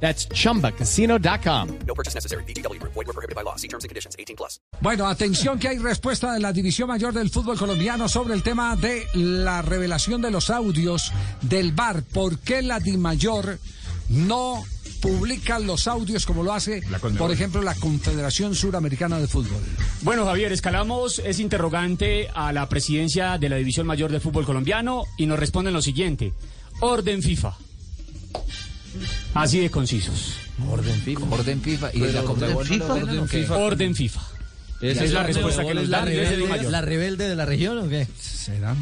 That's chumbacasino.com. No purchase necessary. BGW. Void were prohibited by law. See terms and conditions. 18 plus. Bueno, atención que hay respuesta de la División Mayor del Fútbol Colombiano sobre el tema de la revelación de los audios del VAR. ¿Por qué la DIMAYOR no publica los audios como lo hace, por ejemplo, la Confederación Suramericana de Fútbol? Bueno, Javier, escalamos ese interrogante a la presidencia de la División Mayor del Fútbol Colombiano y nos responden lo siguiente. Orden FIFA. Así de concisos. Orden FIFA. Orden FIFA. ¿Y la Conmebol no lo ordenan o qué? Orden FIFA. Esa es la respuesta que nos la dan rebelde, la rebelde de la región o qué?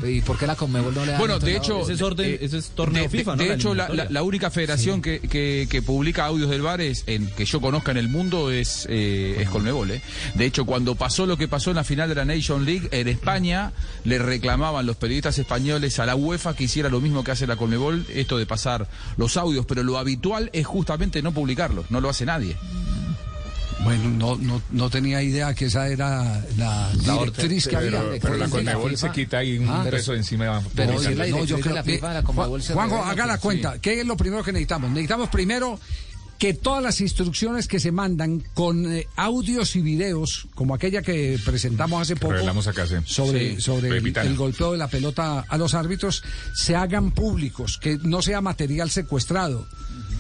¿Y por qué la Conmebol no le da Bueno, de hecho, Ese es orden- eh, ese es torneo de, de- FIFA, ¿no? de La hecho, la, eliminatoria. la- la única federación que, que- que publica audios del VAR es, en, que yo conozca en el mundo es, eh, es Colmebol. ¿eh? De hecho, cuando pasó lo que pasó en la final de la Nation League, en España le reclamaban los periodistas españoles a la UEFA que hiciera lo mismo que hace la Colmebol, esto de pasar los audios, pero lo habitual es justamente no publicarlos, no lo hace nadie. Bueno, no, no, no tenía idea que esa era la directriz que había. pero- pero la Conmebol se quita ahí un Ah, peso encima. pero No, si la yo directriz de creo la que- FIFA, la se Juanjo, haga la cuenta. ¿Qué es lo primero que necesitamos? Necesitamos primero que todas las instrucciones que se mandan con eh, audios y videos, como aquella que presentamos hace poco acá, sí. sobre, Sí, sobre el, el golpeo de la pelota a los árbitros, se hagan públicos, que no sea material secuestrado.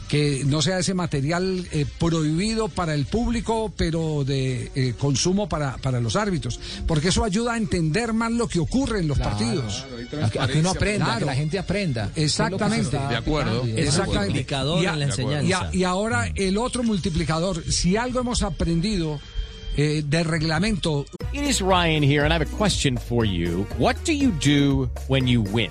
Que no sea ese material eh, prohibido para el público, pero de eh, consumo para, para los árbitros. Porque eso ayuda a entender más lo que ocurre en los partidos. A que, a que uno aprenda, a que Claro. la gente aprenda. Exactamente. De acuerdo. Exactamente. multiplicador Y a- en la y a- enseñanza. Y, ahora el otro multiplicador, si algo hemos aprendido eh, de reglamento, It is Ryan here, and I have a question for you. What do you do when you win?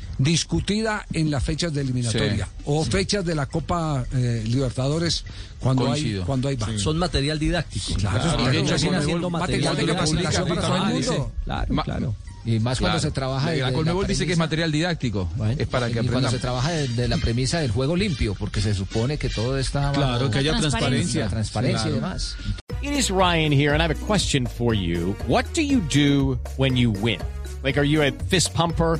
discutida en las fechas de eliminatoria Sí. o fechas de la Copa eh, Coincido. cuando hay Coincido. cuando hay VAR. Son material didáctico. Claro, Y de hecho, siguen Conmebol- haciendo material de cuando capacitación para todo el dice- mundo. Claro, Ma- claro. Y más cuando Claro. se trabaja La, de, la de Conmebol dice que es material didáctico. Bueno, es para que y cuando aprendan. se trabaja de, de la premisa del juego limpio, porque se supone que todo está Claro, que haya transparencia. transparencia y Claro. demás. It is Ryan here, and I have a question for you. What do you do when you win? Like, are you a fist pumper,